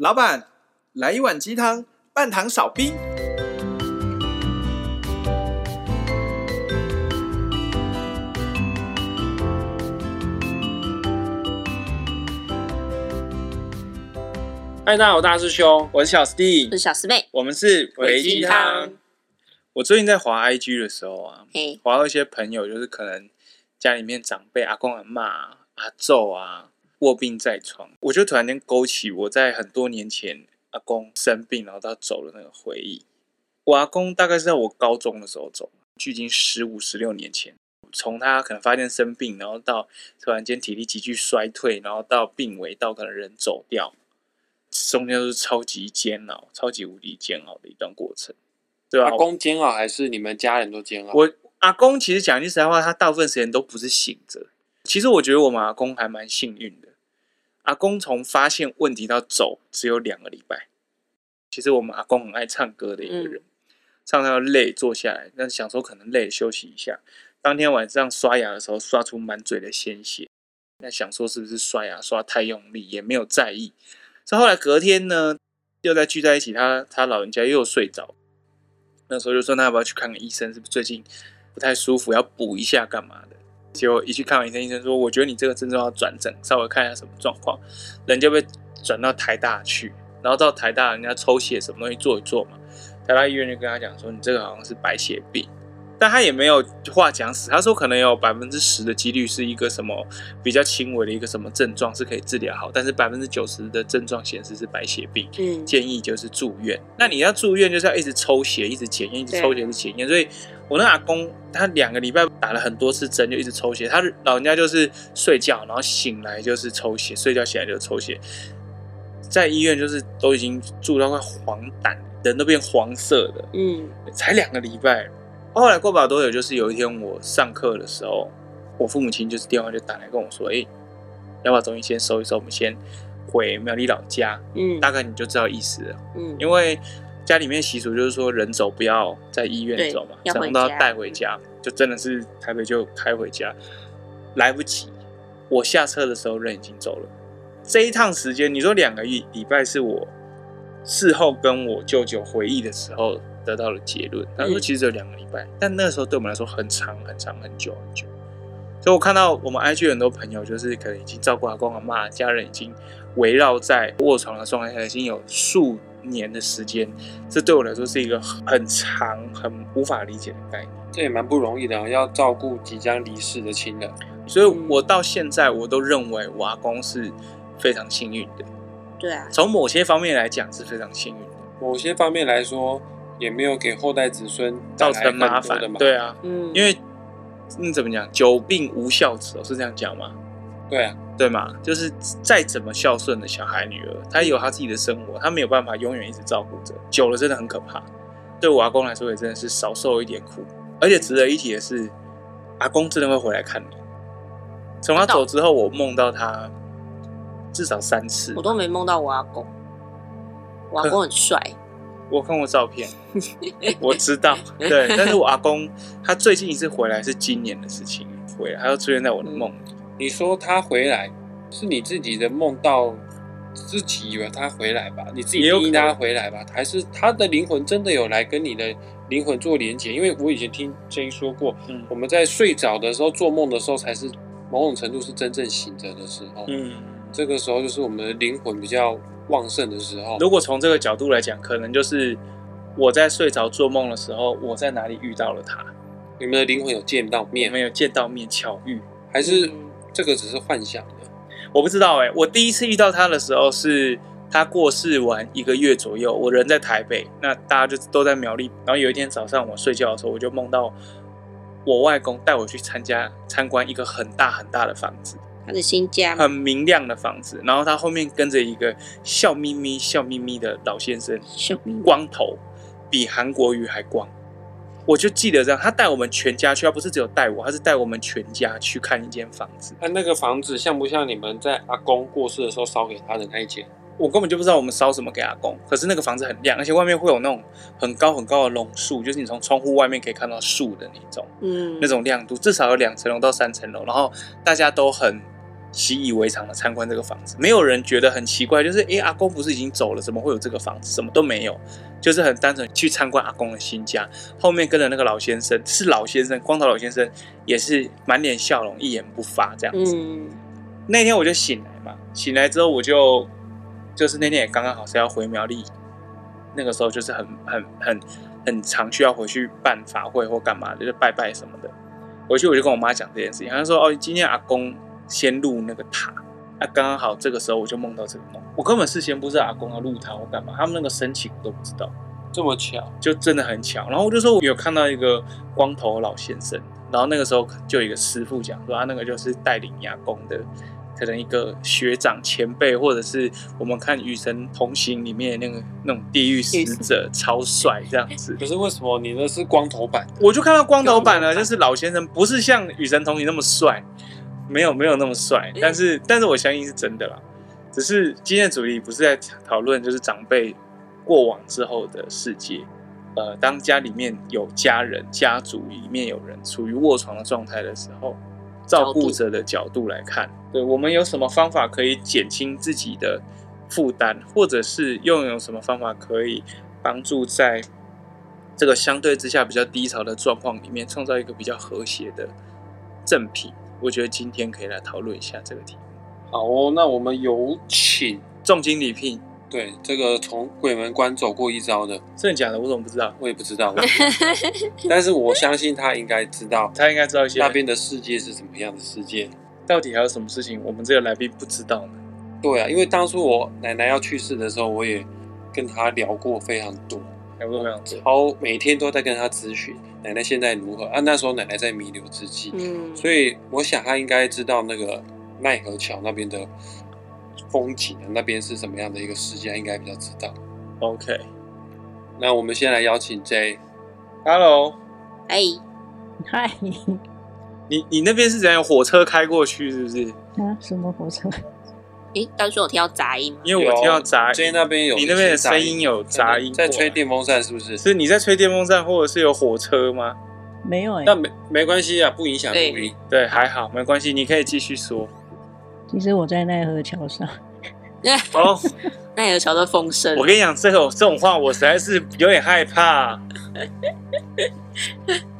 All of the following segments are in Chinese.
老板，来一碗鸡汤，半糖少冰。嗨，大家好，我大师兄，我是小师弟，我是小师妹，我们是微鸡汤。我最近在滑 IG 的时候啊，滑到一些朋友，就是可能家里面长辈阿公阿妈、阿祖啊。卧病在床，我就突然间勾起我在很多年前阿公生病，然后他走的那个回忆。我阿公大概是在我高中的时候走，距今十五、十六年前。从他可能发现生病，然后到突然间体力急剧衰退，然后到病危，到可能人走掉，中间都是超级煎熬、超级无敌煎熬的一段过程，对吧？阿公煎熬还是你们家人都煎熬？我阿公其实讲句实在话，他大部分时间都不是醒着。其实我觉得我们阿公还蛮幸运的。阿公从发现问题到走只有两个礼拜。其实我们阿公很爱唱歌的一个人，唱到累坐下来，但想说可能累休息一下。当天晚上刷牙的时候，刷出满嘴的鲜血，那想说是不是刷牙刷太用力，也没有在意。所以后来隔天呢，又再聚在一起，他他老人家又睡着。那时候就说，那要不要去看看医生？是不是最近不太舒服，要补一下干嘛的？结果一去看完医生，医生说：“我觉得你这个症状要转诊，稍微看一下什么状况。”人就被转到台大去，然后到台大人家抽血什么东西做一做嘛。台大医院就跟他讲说：“你这个好像是白血病。”但他也没有话讲死，他说可能有百分之十的几率是一个什么比较轻微的一个什么症状是可以治疗好，但是百分之九十的症状显示是白血病。嗯，建议就是住院。那你要住院就是要一直抽血，一直检验，一直抽血，一直检验。所以我那阿公他两个礼拜打了很多次针，就一直抽血。他老人家就是睡觉，然后醒来就是抽血，睡觉醒来就抽血。在医院就是都已经住到快黄疸，人都变黄色的。嗯，才两个礼拜。后来过不了多久，就是有一天我上课的时候，我父母亲就是电话就打来跟我说：“哎、欸，要把东西先收一收，我们先回苗栗老家。”嗯，大概你就知道意思了。嗯，因为家里面习俗就是说，人走不要在医院走嘛，什么都要带回家，就真的是台北就开回家，来不及。我下车的时候人已经走了。这一趟时间，你说两个月礼拜是我事后跟我舅舅回忆的时候。得到了结论，他说其实只有两个礼拜，嗯，但那个时候对我们来说很长很长很久很久。所以我看到我们 IG 很多朋友，就是可能已经照顾阿公阿妈，家人已经围绕在卧床的状态下，已经有数年的时间。这对我来说是一个很长、很无法理解的概念。这也蛮不容易的，要照顾即将离世的亲人。所以我到现在我都认为我阿公是非常幸运的。对啊，从某些方面来讲是非常幸运的。某些方面来说。也没有给后代子孙造成麻烦，对啊，嗯，因为你怎么讲，久病无孝子，是这样讲吗？对啊，对嘛，就是再怎么孝顺的小孩女儿，她有她自己的生活，她没有办法永远一直照顾着，久了真的很可怕。对我阿公来说，也真的是少受一点苦。而且值得一提的是，阿公真的会回来看你。从他走之后，我梦到他至少三次，我都没梦到我阿公。我阿公很帅。我看过照片，我知道，对，但是我阿公他最近一次回来是今年的事情，回来他又出现在我的梦里。你说他回来是你自己的梦到自己以为他回来吧？你自己定义他回来吧？还是他的灵魂真的有来跟你的灵魂做连接？因为我以前听 J 说过，嗯，我们在睡着的时候做梦的时候才是某种程度是真正醒着的时候，嗯，这个时候就是我们的灵魂比较。旺盛的时候，如果从这个角度来讲，可能就是我在睡着做梦的时候，我在哪里遇到了他？你们的灵魂有见到面？没有见到面，巧遇，还是这个只是幻想的？我不知道哎、欸。我第一次遇到他的时候是他过世完一个月左右，我人在台北，那大家就都在苗栗。然后有一天早上我睡觉的时候，我就梦到我外公带我去参加参观一个很大很大的房子。他的新家，很明亮的房子，然后他后面跟着一个笑眯眯、笑眯眯的老先生，光头，比韩国瑜还光。我就记得这样，他带我们全家去，他不是只有带我，他是带我们全家去看一间房子。那那个房子像不像你们在阿公过世的时候烧给他的那一间？我根本就不知道我们烧什么给阿公，可是那个房子很亮，而且外面会有那种很高很高的榕树，就是你从窗户外面可以看到树的那种，嗯，那种亮度至少有两层楼到三层楼，然后大家都很。习以为常的参观这个房子，没有人觉得很奇怪，就是诶，阿公不是已经走了，怎么会有这个房子？什么都没有，就是很单纯去参观阿公的新家。后面跟着那个老先生，是老先生，光头老先生，也是满脸笑容，一言不发这样子。嗯，那天我就醒来嘛，醒来之后我就，就是那天也刚刚好是要回苗栗，那个时候就是很很很很常需要回去办法会或干嘛，就是拜拜什么的。回去我就跟我妈讲这件事情，她说哦，今天阿公。先入那个塔，啊，刚刚好这个时候我就梦到这个梦，我根本事先不知道阿公要入塔或干嘛，他们那个申请我都不知道，这么巧，就真的很巧。然后我就说我有看到一个光头老先生，然后那个时候就有一个师傅讲说，他那个就是带领阿公的，可能一个学长前辈，或者是我们看《与神同行》里面那个那种地狱使者，超帅这样子。可是为什么你那是光头版？我就看到光头版了，就是老先生不是像《与神同行》那么帅。没有没有那么帅，但是但是我相信是真的啦。只是今天的主题不是在讨论就是长辈过往之后的世界。呃，当家里面有家人、家族里面有人处于卧床的状态的时候，照顾者的角度来看，对我们有什么方法可以减轻自己的负担，或者是又有什么方法可以帮助在这个相对之下比较低潮的状况里面，创造一个比较和谐的正品。我觉得今天可以来讨论一下这个题目。好哦，那我们有请重金礼聘。对，这个从鬼门关走过一遭的，真的假的？我怎么不知道？我也不知道。但是我相信他应该知道，他应该知道一些那边的世界是什么样的世界。到底还有什么事情我们这个来宾不知道呢？对啊，因为当初我奶奶要去世的时候，我也跟他聊过非常多，超每天都在跟他咨询。奶奶现在如何啊？那时候奶奶在弥留之际，嗯，所以我想她应该知道那个奈何桥那边的风景啊，那边是什么样的一个世界，应该比较知道。OK，那我们先来邀请 J，Hello，哎，嗨，你你那边是怎样？火车开过去是不是？啊，什么火车？诶，当时我听到杂音，因为我听到杂音。那边有，你那边的声音有杂音，在吹电风扇是不是？是你在吹电风扇，或者是有火车吗？没有哎、欸，但没没关系啊，不影响录音。对，还好，没关系，你可以继续说。其实我在奈何桥上。哦，奈何桥的风声。我跟你讲，这种这种话，我实在是有点害怕。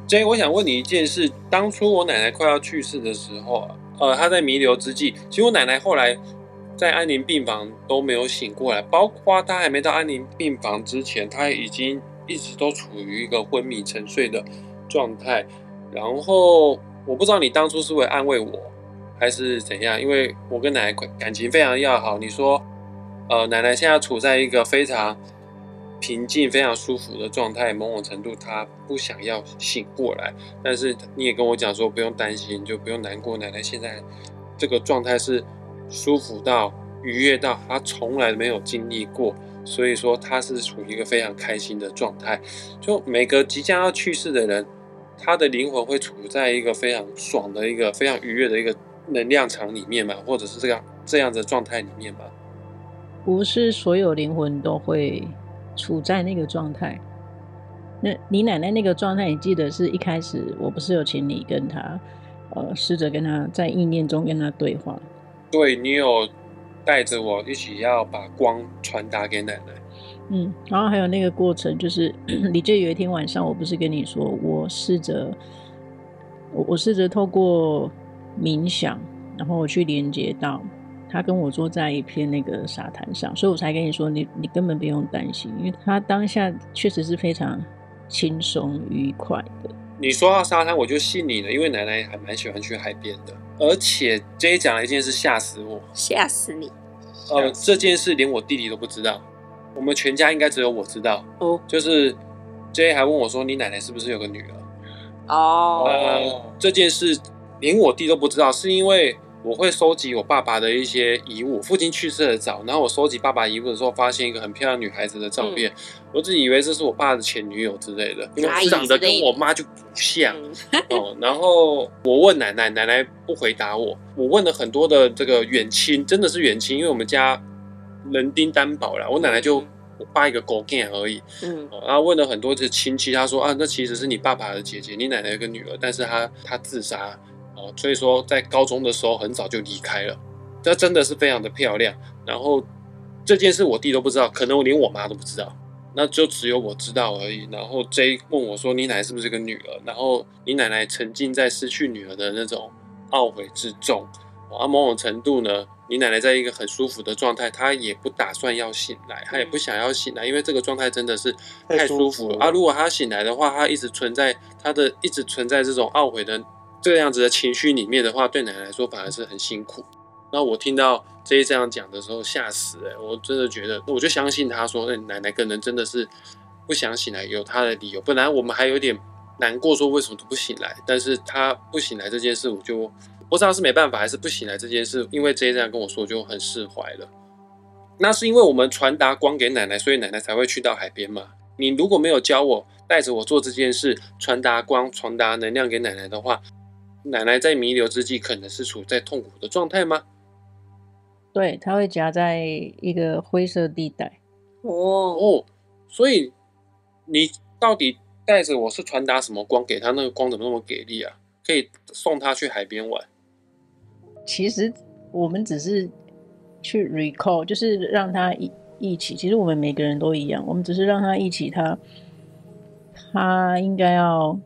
所以我想问你一件事：当初我奶奶快要去世的时候啊，呃，她在弥留之际，其实我奶奶后来。在安宁病房都没有醒过来，包括他还没到安宁病房之前，他已经一直都处于一个昏迷沉睡的状态。然后我不知道你当初是为安慰我，还是怎样，因为我跟奶奶感情非常要好。你说，呃，奶奶现在处在一个非常平静、非常舒服的状态，某种程度她不想要醒过来。但是你也跟我讲说，不用担心，就不用难过。奶奶现在这个状态是。舒服到愉悦到他从来没有经历过，所以说他是处于一个非常开心的状态。就每个即将要去世的人，他的灵魂会处在一个非常爽的一个非常愉悦的一个能量场里面嘛，或者是这样这样的状态里面嘛？不是所有灵魂都会处在那个状态。那你奶奶那个状态，你记得是一开始我不是有请你跟他，呃，试着跟他在意念中跟他对话。对，你有带着我一起要把光传达给奶奶，嗯，然后还有那个过程，就是你记得有一天晚上，我不是跟你说，我试着，我我试着透过冥想，然后我去连接到他跟我坐在一片那个沙滩上，所以我才跟你说，你你根本不用担心，因为他当下确实是非常轻松愉快的。你说到沙滩，我就信你了，因为奶奶还蛮喜欢去海边的。而且 J 讲了一件事，吓死我，吓死你。呃，这件事连我弟弟都不知道，我们全家应该只有我知道。哦，就是 J 还问我说：“你奶奶是不是有个女儿？”哦，呃，这件事连我弟都不知道，是因为。我会收集我爸爸的一些遗物。父亲去世的早，然后我收集爸爸遗物的时候，发现一个很漂亮女孩子的照片。嗯、我自己以为这是我爸的前女友之类的，因为长得跟我妈就不像。嗯、哦，然后我问奶奶，奶奶不回答我。我问了很多的这个远亲，真的是远亲，因为我们家人丁单薄了。我奶奶就我爸一个狗干而已。嗯，然后问了很多的亲戚，他说啊，那其实是你爸爸的姐姐，你奶奶有个女儿，但是她她自杀。哦，所以说在高中的时候很早就离开了，这真的是非常的漂亮。然后这件事我弟都不知道，可能我连我妈都不知道，那就只有我知道而已。然后 J 问我说：“你奶奶是不是个女儿？”然后你奶奶沉浸在失去女儿的那种懊悔之中，啊，某种程度呢。你奶奶在一个很舒服的状态，她也不打算要醒来，她也不想要醒来，因为这个状态真的是太舒服了，服了啊！如果她醒来的话，她一直存在她的一直存在这种懊悔的这样子的情绪里面的话，对奶奶来说反而是很辛苦。那我听到这些这样讲的时候，吓死了，我真的觉得，我就相信她说，那奶奶可能真的是不想醒来，有她的理由。本来我们还有点难过，说为什么都不醒来，但是她不醒来这件事，我就。不知道是没办法还是不醒来这件事，因为 J 这样跟我说，就很释怀了。那是因为我们传达光给奶奶，所以奶奶才会去到海边嘛。你如果没有教我，带着我做这件事，传达光、传达能量给奶奶的话，奶奶在弥留之际可能是处在痛苦的状态吗？对，她会夹在一个灰色地带。哦哦，所以你到底带着我是传达什么光给她？那个光怎么那么给力啊？可以送他去海边玩。其实我们只是去 recall，就是让他一一起。其实我们每个人都一样，我们只是让他一起他。他他应该要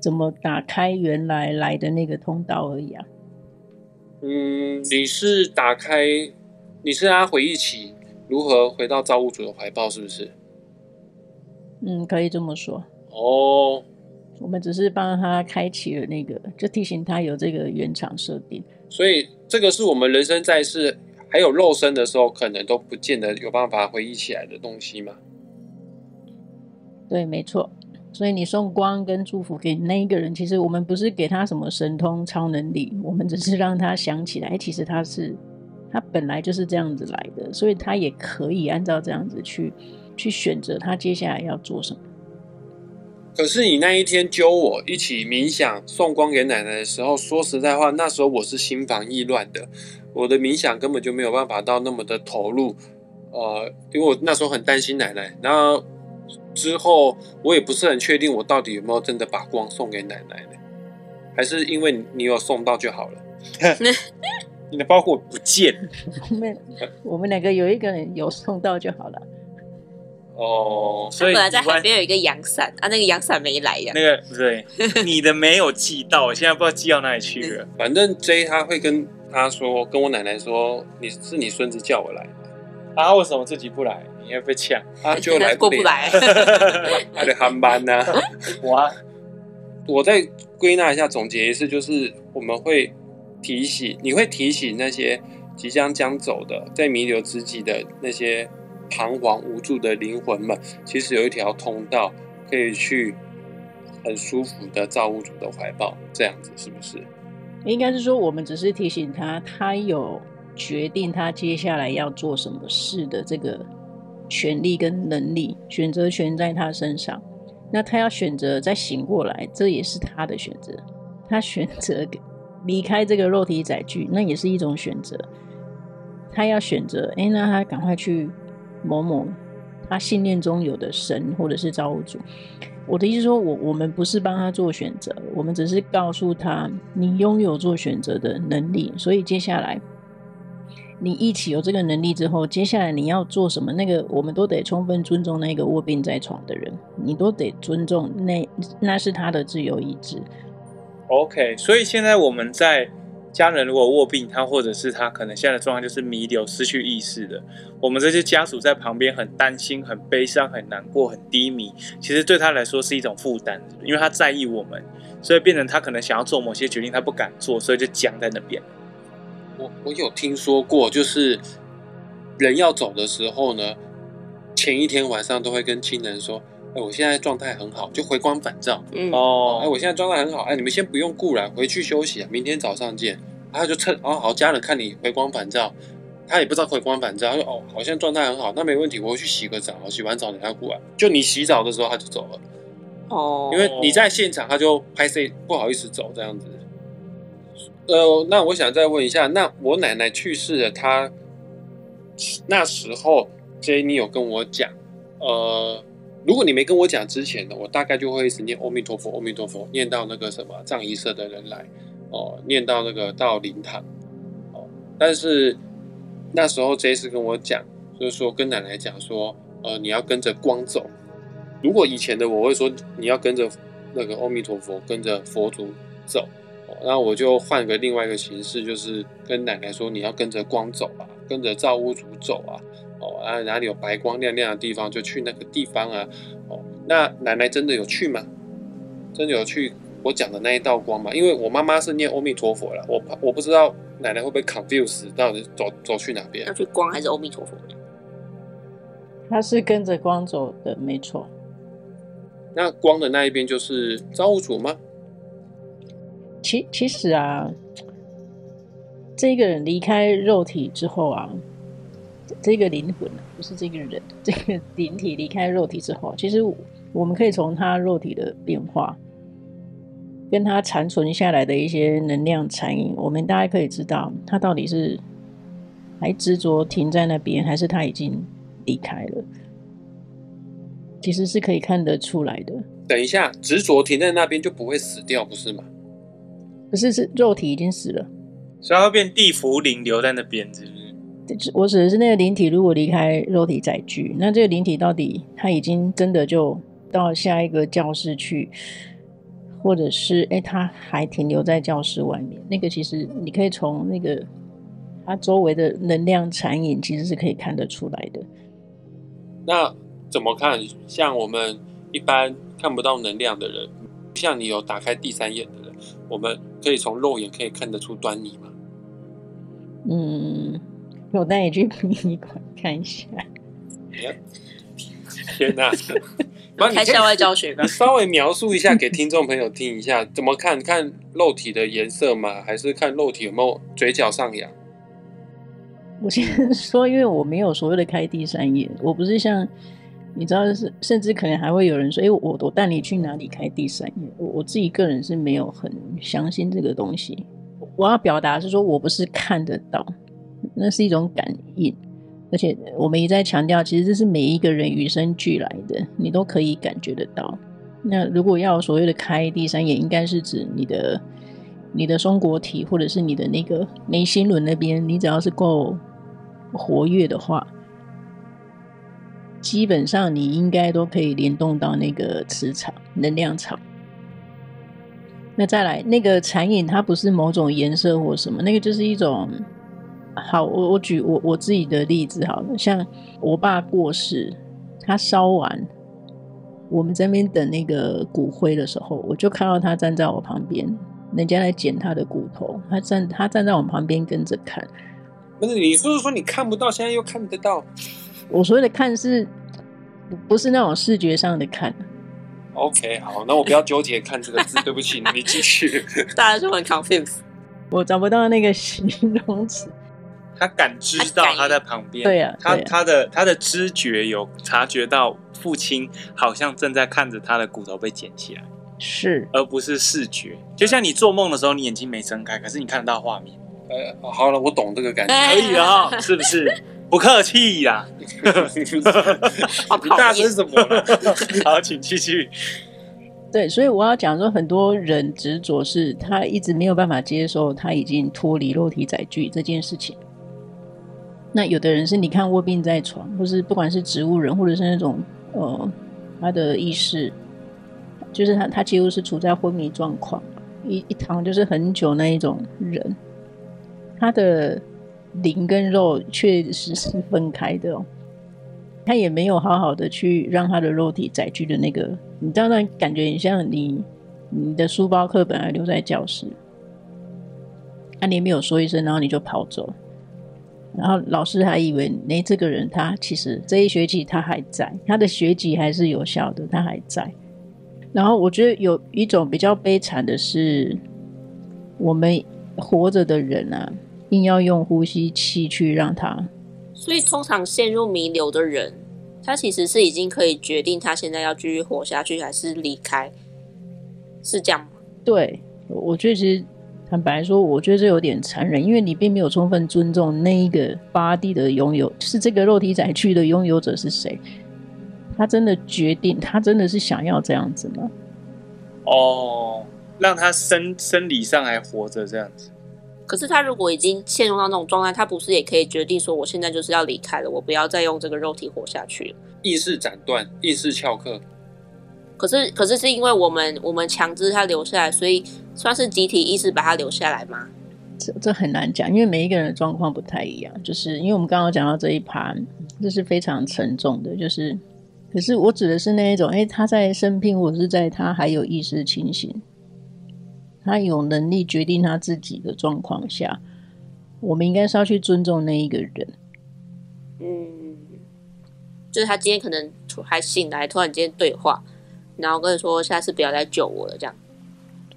怎么打开原来来的那个通道而已啊？嗯，你是打开，你是让他回忆起如何回到造物主的怀抱，是不是？嗯，可以这么说。哦。我们只是帮他开启了那个，就提醒他有这个原厂设定。所以这个是我们人生在世还有肉身的时候，可能都不见得有办法回忆起来的东西嘛。对，没错。所以你送光跟祝福给那一个人，其实我们不是给他什么神通超能力，我们只是让他想起来，其实他是他本来就是这样子来的，所以他也可以按照这样子去去选择他接下来要做什么。可是你那一天揪我一起冥想送光给奶奶的时候，说实在话，那时候我是心烦意乱的，我的冥想根本就没有办法到那么的投入，呃，因为我那时候很担心奶奶。然后之后我也不是很确定我到底有没有真的把光送给奶奶呢？还是因为你有送到就好了？你的包裹不见，我们我们两个有一个人有送到就好了。哦，所以本来在海边有一个阳伞啊，那个阳伞没来呀。那个不对，你的没有寄到，我现在不知道寄到哪里去了。反正 J 他会跟他说，跟我奶奶说，你是你孙子叫我来的。啊，为什么自己不来？你要被抢 啊就来不过不来，还得航班呢？我我再归纳一下，总结一次，就是我们会提醒，你会提醒那些即将将走的，在弥留之际的那些。彷徨无助的灵魂们，其实有一条通道可以去很舒服的造物主的怀抱，这样子是不是？应该是说，我们只是提醒他，他有决定他接下来要做什么事的这个权利跟能力，选择权在他身上。那他要选择再醒过来，这也是他的选择。他选择离开这个肉体载具，那也是一种选择。他要选择，哎，那他赶快去。某某，他信念中有的神或者是造物主，我的意思说，我我们不是帮他做选择，我们只是告诉他，你拥有做选择的能力。所以接下来，你一起有这个能力之后，接下来你要做什么，那个我们都得充分尊重那个卧病在床的人，你都得尊重那那是他的自由意志。OK，所以现在我们在。家人如果卧病，他或者是他可能现在的状况就是弥留、失去意识的。我们这些家属在旁边很担心、很悲伤、很难过、很低迷，其实对他来说是一种负担，因为他在意我们，所以变成他可能想要做某些决定，他不敢做，所以就僵在那边。我我有听说过，就是人要走的时候呢，前一天晚上都会跟亲人说：“哎，我现在状态很好，就回光返照。”嗯哦，哎，我现在状态很好，哎，你们先不用顾了，回去休息啊，明天早上见。他就趁哦，好，家人看你回光返照，他也不知道回光返照，他说哦，好像状态很好，那没问题，我去洗个澡，洗完澡等他过来。就你洗澡的时候他就走了，哦，因为你在现场，他就拍谢不好意思走这样子。呃，那我想再问一下，那我奶奶去世了，她那时候 J 你有跟我讲，呃，如果你没跟我讲之前呢，我大概就会一直念阿弥陀佛，阿弥陀佛，念到那个什么葬仪社的人来。哦，念到那个到灵堂哦，但是那时候 J 是跟我讲，就是说跟奶奶讲说，呃，你要跟着光走。如果以前的我会说你要跟着那个阿弥陀佛，跟着佛祖走，哦，那我就换个另外一个形式，就是跟奶奶说你要跟着光走啊，跟着造物主走啊，哦，啊哪里有白光亮亮的地方就去那个地方啊，哦，那奶奶真的有去吗？真的有去我讲的那一道光吗？因为我妈妈是念阿弥陀佛了，我我不知道奶奶会不会 confuse 到底走走去哪边？要去光还是阿弥陀佛？他是跟着光走的，没错。那光的那一边就是造物主吗？其其实啊，这个人离开肉体之后啊，这个灵魂不是这个人，这个灵体离开肉体之后，其实我们可以从他肉体的变化，跟他残存下来的一些能量残影，我们大概可以知道他到底是还执着停在那边，还是他已经离开了。其实是可以看得出来的。等一下，执着停在那边就不会死掉，不是吗？可是是肉体已经死了，所以它会变地府灵留在那边，是不是？我指的是那个灵体，如果离开肉体载具，那这个灵体到底他已经真的就到下一个教室去，或者是哎，他还停留在教室外面？那个其实你可以从那个他周围的能量残影，其实是可以看得出来的。那。怎么看？像我们一般看不到能量的人，像你有打开第三眼我们可以从肉眼可以看得出端倪吗？嗯，我带你去殡仪馆看一下。天哪！开校外教学吧。你稍微描述一下给听众朋友听一下，怎么看看肉体的颜色吗？还是看肉体有没有嘴角上扬？我先说，因为我没有所谓的开第三眼，我不是像。你知道是，甚至可能还会有人说：“哎，我我带你去哪里开第三眼？”我我自己个人是没有很相信这个东西。我要表达是说，我不是看得到，那是一种感应。而且我们一再强调，其实这是每一个人与生俱来的，你都可以感觉得到。那如果要所谓的开第三眼，应该是指你的你的松果体，或者是你的那个眉心轮那边，你只要是够活跃的话。基本上你应该都可以联动到那个磁场、能量场。那再来那个残影，它不是某种颜色或什么，那个就是一种。好，我我举我我自己的例子好了，像我爸过世，他烧完，我们在那边等那个骨灰的时候，我就看到他站在我旁边，人家来捡他的骨头，他站他站在我旁边跟着看。不是，你不是说你看不到，现在又看得到？我所谓的看是，不是那种视觉上的看。OK，好，那我不要纠结看这个字，对不起，你继续。大家就很 confused，我找不到那个形容词。他感知到他在旁边，对呀、啊，他他的他的知觉有察觉到父亲好像正在看着他的骨头被捡起来，是，而不是视觉。就像你做梦的时候，你眼睛没睁开，可是你看得到画面。呃，好了，我懂这个感觉，可以了哈，是不是？不客气呀，你大声什么了？好，请继续。对，所以我要讲说，很多人执着是他一直没有办法接受他已经脱离肉体载具这件事情。那有的人是你看卧病在床，或是不管是植物人，或者是那种呃，他的意识，就是他他几乎是处在昏迷状况，一一躺就是很久那一种人，他的。灵跟肉确实是分开的哦，他也没有好好的去让他的肉体载具的那个，你当然感觉很像你你的书包课本还留在教室，那你没有说一声，然后你就跑走，然后老师还以为诶，这个人他其实这一学期他还在，他的学籍还是有效的，他还在。然后我觉得有一种比较悲惨的是，我们活着的人啊。硬要用呼吸器去让他，所以通常陷入弥留的人，他其实是已经可以决定他现在要继续活下去还是离开，是这样吗？对，我觉得其实坦白说，我觉得这有点残忍，因为你并没有充分尊重那一个 body 的拥有，就是这个肉体载具的拥有者是谁，他真的决定，他真的是想要这样子吗？哦，让他生生理上还活着这样子。可是他如果已经陷入到那种状态，他不是也可以决定说，我现在就是要离开了，我不要再用这个肉体活下去了。意识斩断，意识翘课。可是，可是是因为我们我们强制他留下来，所以算是集体意识把他留下来吗？这这很难讲，因为每一个人的状况不太一样。就是因为我们刚刚讲到这一盘，这是非常沉重的。就是，可是我指的是那一种，哎，他在生病，或者是在他还有意识清醒。他有能力决定他自己的状况下，我们应该是要去尊重那一个人。嗯，就是他今天可能突还醒来，突然间对话，然后跟你说下次不要再救我了，这样。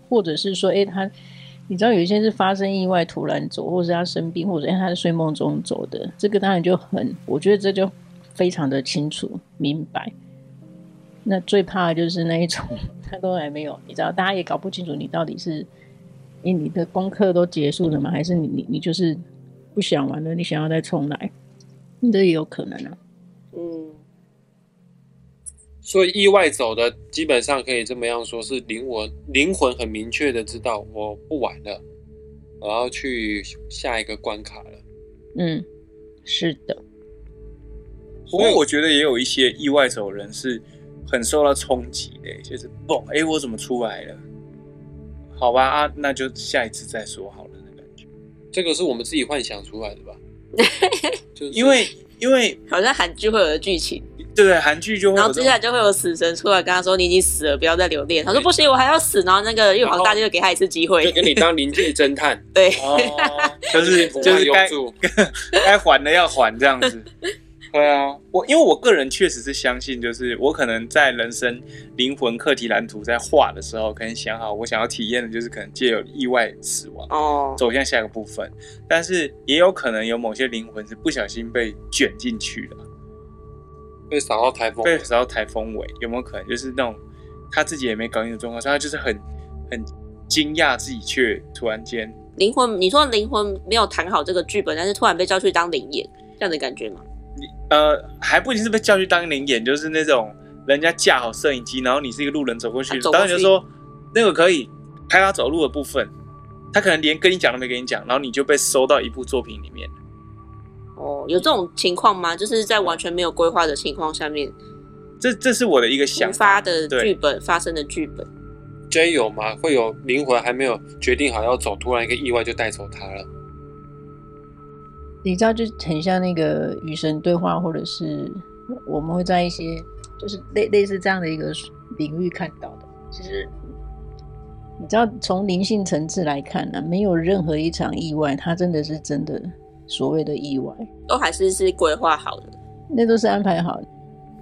或者是说，哎，他你知道有一些是发生意外突然走，或者是他生病，或者他在睡梦中走的，这个当然就很，我觉得这就非常的清楚明白。那最怕的就是那一种，他都还没有，你知道，大家也搞不清楚你到底是，你你的功课都结束了吗？还是你你你就是不想玩了？你想要再重来？这也有可能啊。嗯。所以意外走的，基本上可以这么样说，是灵魂灵魂很明确的知道我不玩了，我要去下一个关卡了。嗯，是的。不过我觉得也有一些意外走人是。很受到冲击的，就是嘣，哎、欸，我怎么出来了？好吧，啊，那就下一次再说好了的感觉。这个是我们自己幻想出来的吧？就是因为因为好像韩剧会有的剧情，对对，韩剧就会，然后接下来就会有死神出来跟他说：“你已经死了，不要再留恋。”他说：“不行，我还要死。”然后那个玉皇大帝就给他一次机会，就给你当临界侦探。对，哦、就是 就是该该还的要还这样子。对啊，我因为我个人确实是相信，就是我可能在人生灵魂课题蓝图在画的时候，可能想好我想要体验的就是可能借由意外死亡哦，走向下一个部分。但是也有可能有某些灵魂是不小心被卷进去了，被扫到台风，被扫到台风尾，有没有可能就是那种他自己也没搞清楚状况，所以他就是很很惊讶自己却突然间灵魂，你说灵魂没有谈好这个剧本，但是突然被叫去当灵演，这样的感觉吗？呃，还不一定是被叫去当临演，就是那种人家架好摄影机，然后你是一个路人走过去，当然就说那个可以拍他走路的部分，他可能连跟你讲都没跟你讲，然后你就被收到一部作品里面。哦，有这种情况吗？就是在完全没有规划的情况下面，这这是我的一个想法发的剧本发生的剧本。真有吗？会有灵魂还没有决定好要走，突然一个意外就带走他了。你知道，就很像那个与神对话，或者是我们会在一些就是类类似这样的一个领域看到的。其实，你知道，从灵性层次来看呢、啊，没有任何一场意外，它真的是真的所谓的意外，都还是是规划好的，那都是安排好的。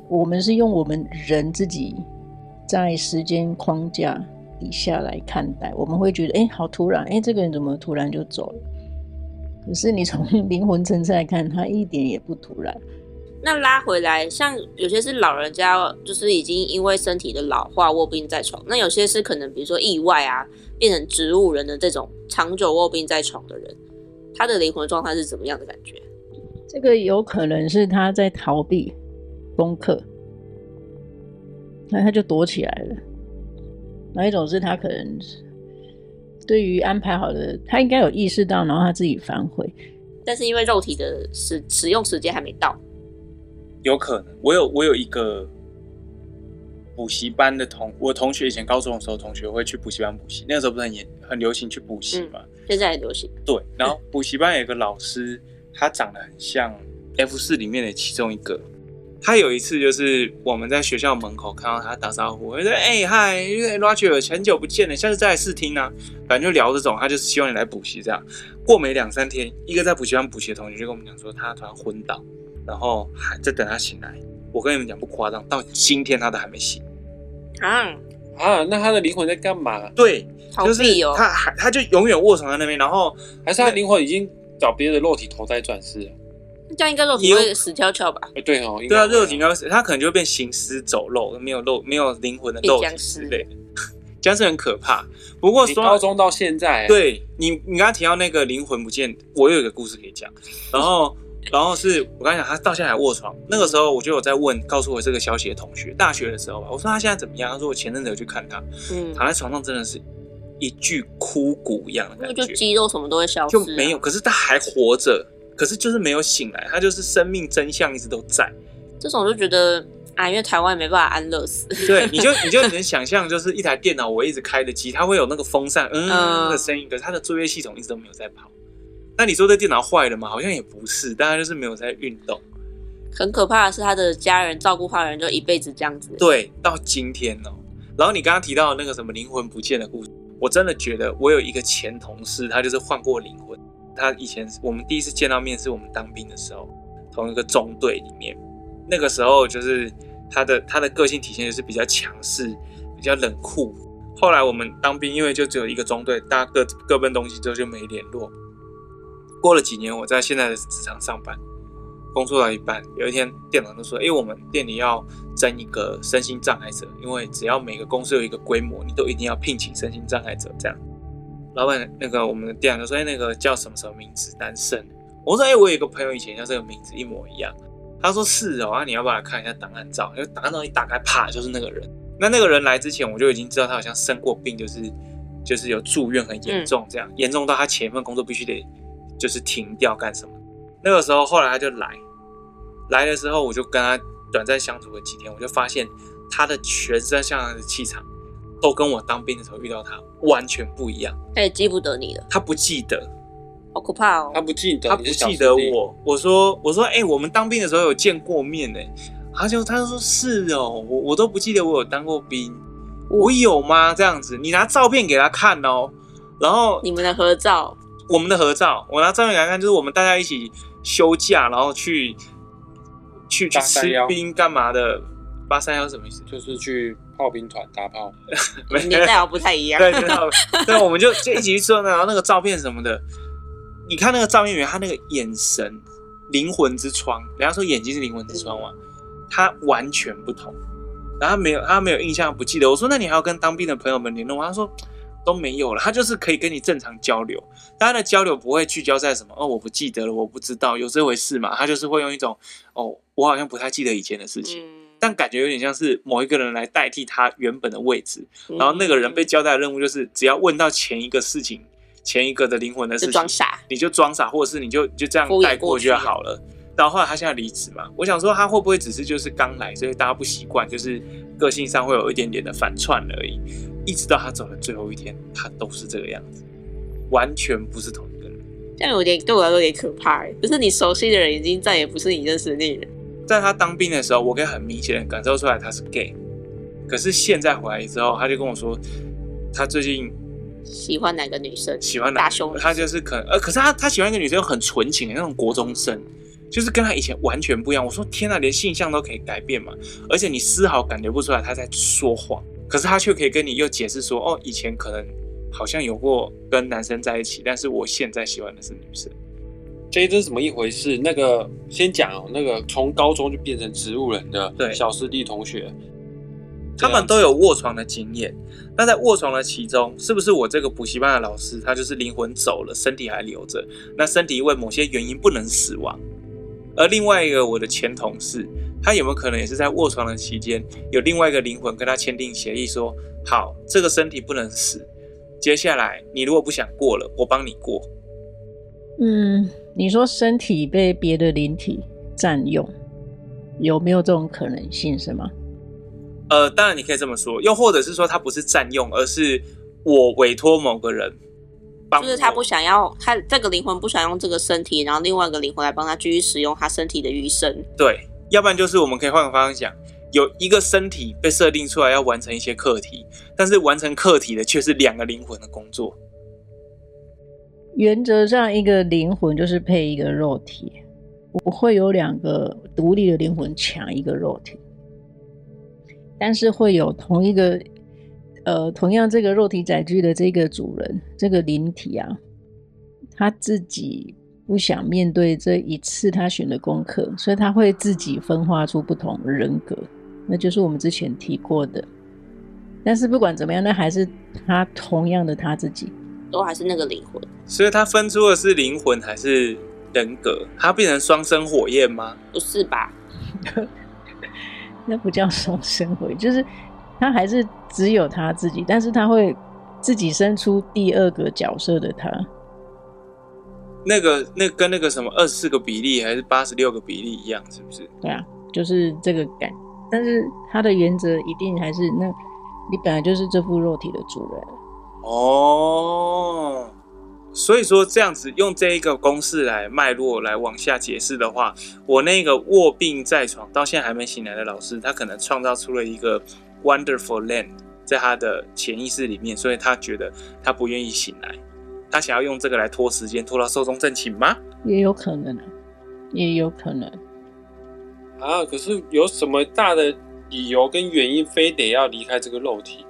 我们是用我们人自己在时间框架底下来看待，我们会觉得，哎，好突然，哎，这个人怎么突然就走了？可是你从灵魂层次来看，他一点也不突然。那拉回来，像有些是老人家，就是已经因为身体的老化卧病在床；那有些是可能，比如说意外啊，变成植物人的这种长久卧病在床的人，他的灵魂状态是怎么样的感觉？这个有可能是他在逃避功课，那他就躲起来了。那一种是他可能。对于安排好的，他应该有意识到，然后他自己反悔，但是因为肉体的使使用时间还没到，有可能。我有我有一个补习班的同，我同学以前高中的时候，同学会去补习班补习，那个时候不是很严很流行去补习嘛？现在很流行。对，然后补习班有一个老师，他长得很像 F 四里面的其中一个。他有一次就是我们在学校门口看到他打招呼，我说：“哎嗨因为，Roger，很久不见了，下次再来试听啊。”反正就聊这种，他就是希望你来补习这样。过没两三天，一个在补习班补习的同学就跟我们讲说，他突然昏倒，然后还在等他醒来。我跟你们讲不夸张，到今天他都还没醒。啊啊，那他的灵魂在干嘛？对，就是他还他就永远卧床在那边，然后还是他灵魂已经找别的肉体投胎转世了。这样应该肉体会死翘翘吧？哎，对哦，对啊，肉体应该会死，他可能就会变行尸走肉，没有肉，没有灵魂的肉体之类的。僵尸很可怕。不过说高中到现在，对你，你刚刚提到那个灵魂不见，我有一个故事可以讲。然后，然后是我刚才讲，他到现在还卧床。那个时候，我就有在问，告诉我这个消息的同学，大学的时候吧，我说他现在怎么样？他说我前阵子有去看他，嗯，躺在床上真的是一具枯骨一样的感觉，就肌肉什么都会消失，就没有。可是他还活着，可是就是没有醒来，他就是生命真相一直都在。这种就觉得啊，因为台湾没办法安乐死。对，你就 你就能想象，就是一台电脑我一直开着机，它会有那个风扇嗯的声音，可是它的作业系统一直都没有在跑。那你说这电脑坏了吗？好像也不是，大概就是没有在运动。很可怕的是，他的家人照顾他的人就一辈子这样子。对，到今天哦。然后你刚刚提到那个什么灵魂不见的故事，我真的觉得我有一个前同事，他就是换过灵魂。他以前我们第一次见到面是我们当兵的时候，同一个中队里面。那个时候就是他的他的个性体现就是比较强势，比较冷酷。后来我们当兵，因为就只有一个中队，大家各各奔东西之后就没联络。过了几年，我在现在的职场上班。工作到一半，有一天店长就说：“哎、欸，我们店里要征一个身心障碍者，因为只要每个公司有一个规模，你都一定要聘请身心障碍者。”这样，老板那个我们的店长就说：“哎、那个叫什么什么名字？男生。”我说：“哎、我有一个朋友以前叫这个名字一模一样。”他说：“是哦，啊、你要不要来看一下档案照？因为档案照一打开，啪，就是那个人。那那个人来之前，我就已经知道他好像生过病，就是就是有住院很严重，这样严、重到他前一份工作必须得就是停掉干什么。”那个时候，后来他就来，来的时候我就跟他短暂相处了几天，我就发现他的全身像他的气场都跟我当兵的时候遇到他完全不一样。他也记不得你了，他不记得，好可怕哦。他不记得，他不记得我。我说，我说，哎、欸，我们当兵的时候有见过面呢。他就他就说是哦，我我都不记得我有当过兵，我有吗？这样子，你拿照片给他看哦。然后你们的合照，我们的合照，我拿照片给他看，就是我们大家一起。休假，然后去去去吃冰干嘛的？八三幺什么意思？就是去炮兵团打炮。年代好不太一样。对对 对，我们就就一起去吃，然后那个照片什么的，你看那个照片里面，他那个眼神，灵魂之窗，人家说眼睛是灵魂之窗嘛，他完全不同。然后他没有，他没有印象，不记得。我说，那你还要跟当兵的朋友们联络吗？他说。都没有了，他就是可以跟你正常交流，但他的交流不会聚焦在什么哦，我不记得了，我不知道有这回事嘛，他就是会用一种哦，我好像不太记得以前的事情，嗯、但感觉有点像是某一个人来代替他原本的位置，嗯、然后那个人被交代的任务就是只要问到前一个事情，前一个的灵魂的事情，装傻，你就装傻，或者是你就就这样带过就好了。然后后来他现在离职嘛，我想说他会不会只是就是刚来，所以大家不习惯，就是个性上会有一点点的反串而已。一直到他走的最后一天，他都是这个样子，完全不是同一个人。这样有点对我来说有点可怕，就是你熟悉的人已经再也不是你认识的那个人。在他当兵的时候，我可以很明显的感受出来他是 gay，可是现在回来之后，他就跟我说，他最近喜欢哪个女生？喜欢哪个？他就是可能呃，可是他他喜欢一个女生，又很纯情的那种国中生，就是跟他以前完全不一样。我说天哪，连性向都可以改变嘛？而且你丝毫感觉不出来他在说谎。可是他却可以跟你又解释说，哦，以前可能好像有过跟男生在一起，但是我现在喜欢的是女生。这这是怎么一回事？那个先讲哦，那个从高中就变成植物人的小师弟同学，他们都有卧床的经验。那在卧床的其中，是不是我这个补习班的老师，他就是灵魂走了，身体还留着？那身体因为某些原因不能死亡。而另外一个我的前同事。他有没有可能也是在卧床的期间，有另外一个灵魂跟他签订协议，说好，这个身体不能死，接下来你如果不想过了，我帮你过。嗯，你说身体被别的灵体占用，有没有这种可能性是吗？呃，当然你可以这么说，又或者是说他不是占用，而是我委托某个人帮，就是他不想要他这个灵魂不想用这个身体，然后另外一个灵魂来帮他继续使用他身体的余生。对。要不然就是我们可以换个方向讲，有一个身体被设定出来要完成一些课题，但是完成课题的却是两个灵魂的工作。原则上，一个灵魂就是配一个肉体，不会有两个独立的灵魂抢一个肉体，但是会有同一个，呃，同样这个肉体载具的这个主人，这个灵体啊，他自己。不想面对这一次他选的功课，所以他会自己分化出不同人格，那就是我们之前提过的。但是不管怎么样，那还是他同样的他自己，都还是那个灵魂。所以他分出的是灵魂还是人格？他变成双生火焰吗？不是吧？那不叫双生火焰，就是他还是只有他自己，但是他会自己生出第二个角色的他。那个那跟那个什么二十四个比例还是八十六个比例一样，是不是？对啊，就是这个感。但是它的原则一定还是那，你本来就是这副肉体的主人。哦，所以说这样子用这一个公式来脉络来往下解释的话，我那个卧病在床到现在还没醒来的老师，他可能创造出了一个 wonderful land 在他的潜意识里面，所以他觉得他不愿意醒来。他想要用这个来拖时间，拖到寿终正寝吗？也有可能，也有可能。啊，可是有什么大的理由跟原因，非得要离开这个肉体？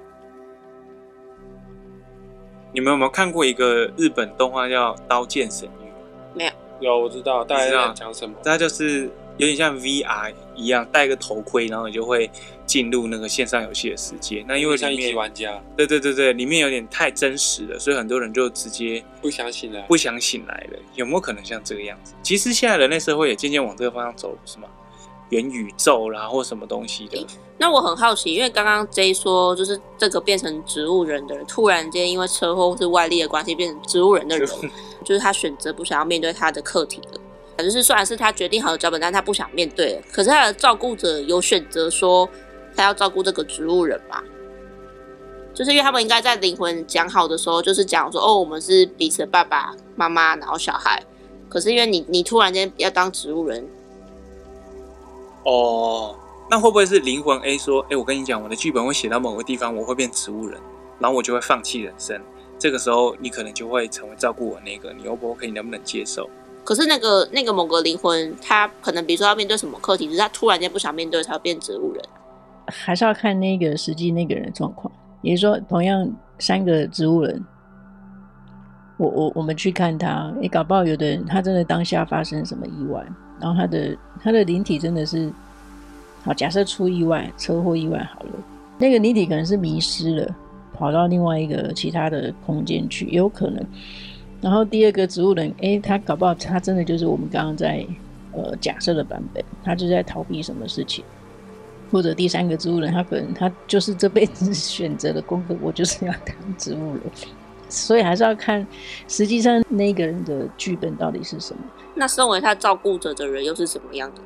你们有没有看过一个日本动画叫《刀剑神域》？没有。有，我知道，大家在讲什么？它就是。有点像 VR 一样，戴个头盔，然后你就会进入那个线上游戏的世界。那因为像一级玩家，对对对对，里面有点太真实了，所以很多人就直接不想醒来，不想醒来了。有没有可能像这个样子？其实现在人类社会也渐渐往这个方向走，是吗？元宇宙啦，或什么东西的。那我很好奇，因为刚刚 J 说，就是这个变成植物人的人，突然间因为车祸或是外力的关系变成植物人的人，就是他选择不想要面对他的课题了。就是虽然是他决定好的脚本，但他不想面对了。可是他的照顾者有选择说他要照顾这个植物人吧？就是因为他们应该在灵魂讲好的时候，就是讲说哦，我们是彼此的爸爸妈妈，然后小孩。可是因为你你突然间要当植物人，哦，那会不会是灵魂 A 说，哎，我跟你讲，我的剧本会写到某个地方，我会变植物人，然后我就会放弃人生。这个时候你可能就会成为照顾我那个，你 O 不 OK？你能不能接受？可是那个那个某个灵魂，他可能比如说要面对什么课题，就是他突然间不想面对，才会变植物人。还是要看那个实际那个人的状况。也就是说，同样三个植物人，我我我们去看他，诶，搞不好有的人他真的当下发生什么意外，然后他的他的灵体真的是好，假设出意外，车祸意外好了，那个灵体可能是迷失了，跑到另外一个其他的空间去，有可能。然后第二个植物人，诶，他搞不好他真的就是我们刚刚在呃假设的版本，他就在逃避什么事情，或者第三个植物人，他可能他就是这辈子选择的功课，我就是要当植物人，所以还是要看实际上那个人的剧本到底是什么。那身为他照顾者的人又是什么样的？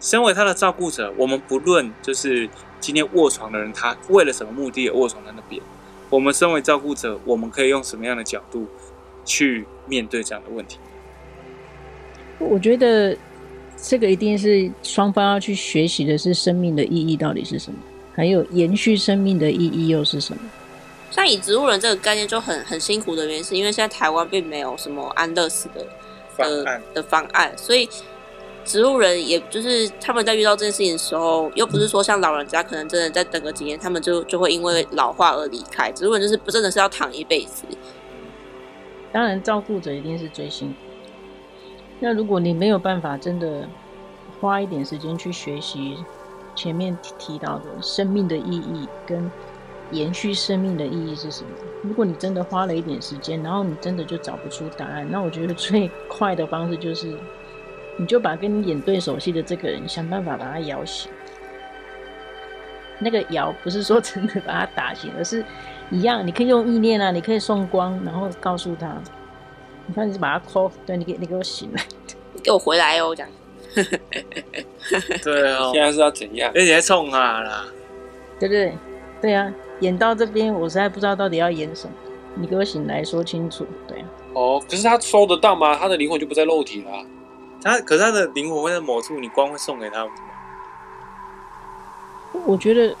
身为他的照顾者，我们不论就是今天卧床的人，他为了什么目的而卧床在那边，我们身为照顾者，我们可以用什么样的角度？去面对这样的问题，我觉得这个一定是双方要去学习的，是生命的意义到底是什么，还有延续生命的意义又是什么？像以植物人这个概念就很很辛苦的原因，是因为现在台湾并没有什么安乐死的方案的方案，所以植物人也就是他们在遇到这件事情的时候，又不是说像老人家可能真的再等个几年，他们就就会因为老化而离开。植物人就是不真的是要躺一辈子。当然，照顾者一定是最辛苦。那如果你没有办法真的花一点时间去学习前面提到的生命的意义跟延续生命的意义是什么，如果你真的花了一点时间，然后你真的就找不出答案，那我觉得最快的方式就是，你就把跟你演对手戏的这个人想办法把他摇醒。那个摇不是说真的把他打醒，而是。一样，你可以用意念啊，你可以送光，然后告诉他，你看，你是把他 call，对，你给，你给我醒来，你给我回来哦，这样。对啊、哦，现在是要怎样？而且还冲他啦，对不对？对啊，演到这边，我实在不知道到底要演什么，你给我醒来说清楚，对啊。哦，可是他收得到吗？他的灵魂就不在肉体了、啊。他，可是他的灵魂会在某处，你光会送给他吗？我觉得。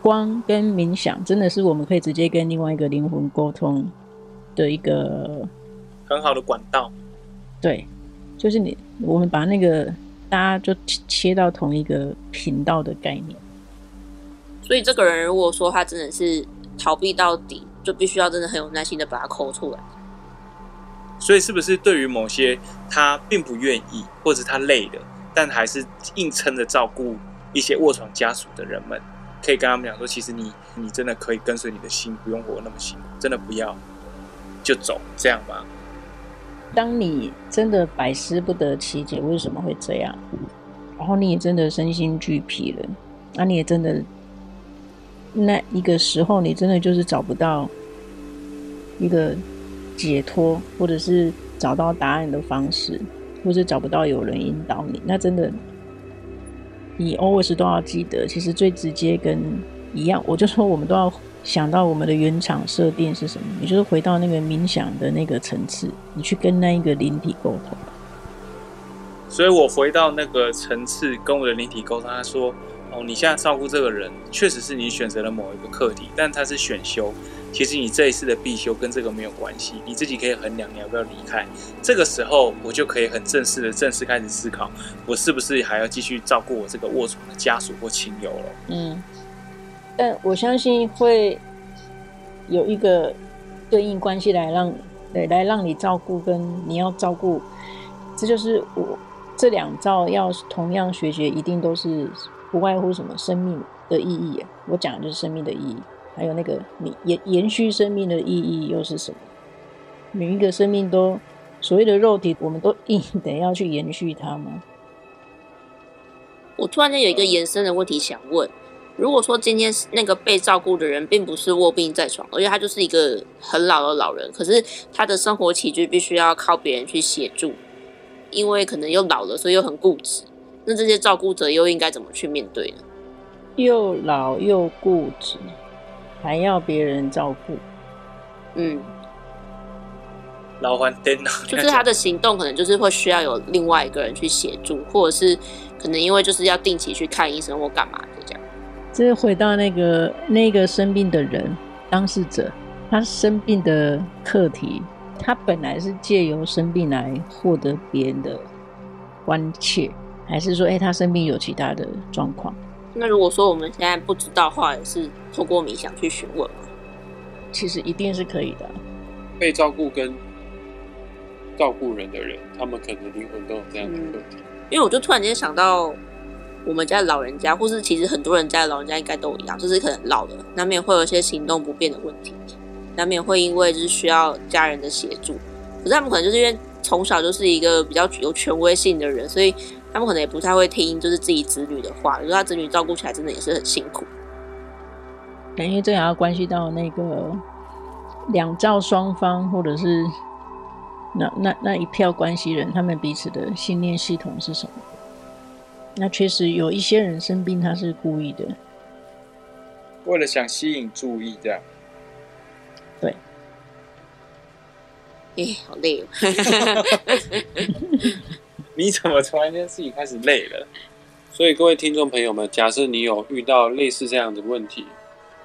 光跟冥想真的是我们可以直接跟另外一个灵魂沟通的一个很好的管道。对，就是你，我们把那个大家就切到同一个频道的概念。所以这个人如果说他真的是逃避到底，就必须要真的很有耐心的把它抠出来。所以是不是对于某些他并不愿意，或者他累了，但还是硬撑着照顾一些卧床家属的人们？可以跟他们讲说，其实你你真的可以跟随你的心，不用活那么辛苦，真的不要就走，这样吗。当你真的百思不得其解为什么会这样，然后你也真的身心俱疲了，那你也真的那一个时候，你真的就是找不到一个解脱，或者是找到答案的方式，或者找不到有人引导你，那真的，你 always 都要记得，其实最直接跟一样，我就说我们都要想到我们的原厂设定是什么，也就是回到那个冥想的那个层次，你去跟那一个灵体沟通。所以我回到那个层次，跟我的灵体沟通，他说：“哦，你现在照顾这个人，确实是你选择了某一个课题，但他是选修。其实你这一次的必修跟这个没有关系，你自己可以衡量你要不要离开。这个时候，我就可以很正式的正式开始思考，我是不是还要继续照顾我这个卧床的家属或亲友了。”嗯，但我相信会有一个对应关系来让对来让你照顾跟你要照顾，这就是我。这两招要同样学习，一定都是不外乎什么生命的意义。我讲的就是生命的意义，还有那个你延延续生命的意义又是什么？每一个生命都所谓的肉体，我们都硬得要去延续它吗？我突然间有一个延伸的问题想问：如果说今天那个被照顾的人并不是卧病在床，而且他就是一个很老的老人，可是他的生活起居必须要靠别人去协助。因为可能又老了，所以又很固执。那这些照顾者又应该怎么去面对呢？又老又固执，还要别人照顾。嗯，老还颠倒，就是他的行动可能就是会需要有另外一个人去协助，或者是可能因为就是要定期去看医生或干嘛的这样。这是回到那个那个生病的人当事者，他生病的课题。他本来是借由生病来获得别人的关切，还是说，哎、欸，他生病有其他的状况？那如果说我们现在不知道的话，也是透过冥想去询问吗？其实一定是可以的。被照顾跟照顾人的人，他们可能灵魂都有这样的问题。嗯。因为我就突然间想到，我们家的老人家，或是其实很多人家的老人家应该都一样，就是可能老了，难免会有一些行动不便的问题。难免会因为就是需要家人的协助，可是他们可能就是因为从小就是一个比较有权威性的人，所以他们可能也不太会听就是自己子女的话，如果他子女照顾起来真的也是很辛苦。因为这也要关系到那个两造双方，或者是那那那一票关系人，他们彼此的信念系统是什么？那确实有一些人生病，他是故意的，为了想吸引注意这样。对，哎、欸，好累哦！你怎么突然间自己开始累了？所以各位听众朋友们，假设你有遇到类似这样的问题，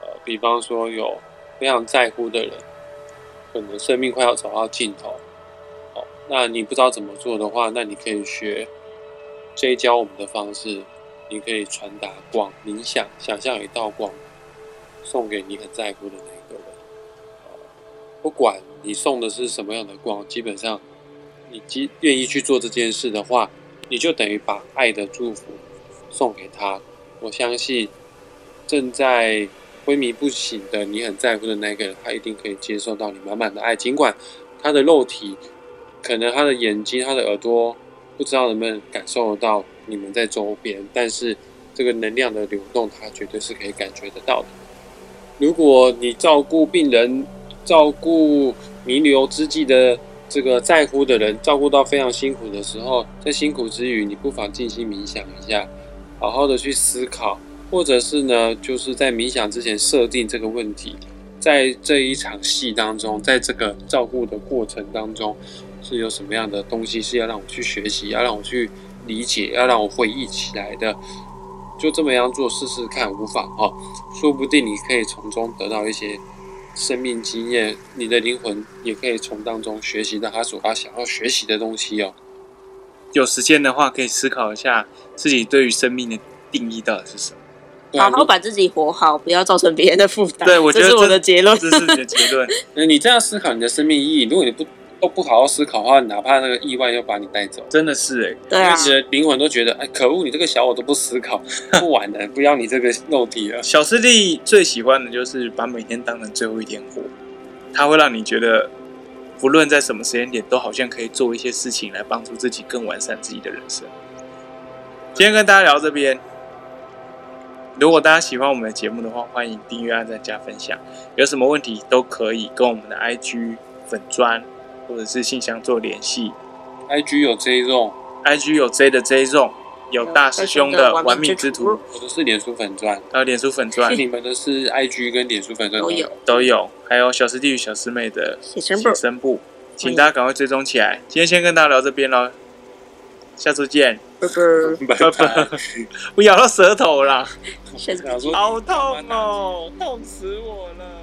呃，比方说有非常在乎的人，可能生命快要走到尽头，哦，那你不知道怎么做的话，那你可以学 J 教我们的方式，你可以传达光，冥想，想象一道光送给你很在乎的那个人。不管你送的是什么样的光，基本上你既愿意去做这件事的话，你就等于把爱的祝福送给他。我相信正在昏迷不醒的你很在乎的那个人，他一定可以接受到你满满的爱。尽管他的肉体，可能他的眼睛、他的耳朵，不知道能不能感受得到你们在周边，但是这个能量的流动，他绝对是可以感觉得到的。如果你照顾病人，照顾弥留之际的这个在乎的人，照顾到非常辛苦的时候，在辛苦之余，你不妨静心冥想一下，好好的去思考，或者是呢，就是在冥想之前设定这个问题，在这一场戏当中，在这个照顾的过程当中，是有什么样的东西是要让我去学习，要让我去理解，要让我回忆起来的，就这么样做试试看，无妨哈，说不定你可以从中得到一些。生命经验，你的灵魂也可以从当中学习到他所发想要学习的东西哦。有时间的话，可以思考一下自己对于生命的定义到底是什么。好好把自己活好，不要造成别人的负担。对，我觉得这，这是我的结论。这是你的结论。那你这样思考你的生命意义，如果你不。都不好好思考的话，哪怕那个意外要把你带走，真的是哎、欸，对啊，你的灵魂都觉得哎，可恶，你这个小我都不思考，不玩了，不要你这个肉体了。小师弟最喜欢的就是把每天当成最后一天活，他会让你觉得，不论在什么时间点，都好像可以做一些事情来帮助自己更完善自己的人生。今天跟大家聊这边，如果大家喜欢我们的节目的话，欢迎订阅、按赞、加分享。有什么问题都可以跟我们的 IG 粉专或者是信箱做联系。IG 有 J Zone，IG 有 J 的 J Zone，有大师兄的玩命之徒。我的是脸书粉钻，还有脸书粉钻。你们的是 IG 跟脸书粉钻都有，都有。还有小师弟与小师妹的写生部，请大家赶快追踪起来。今天先跟大家聊这边喽，下次见。拜拜，拜拜，我咬到舌头了，好痛哦，痛死我了。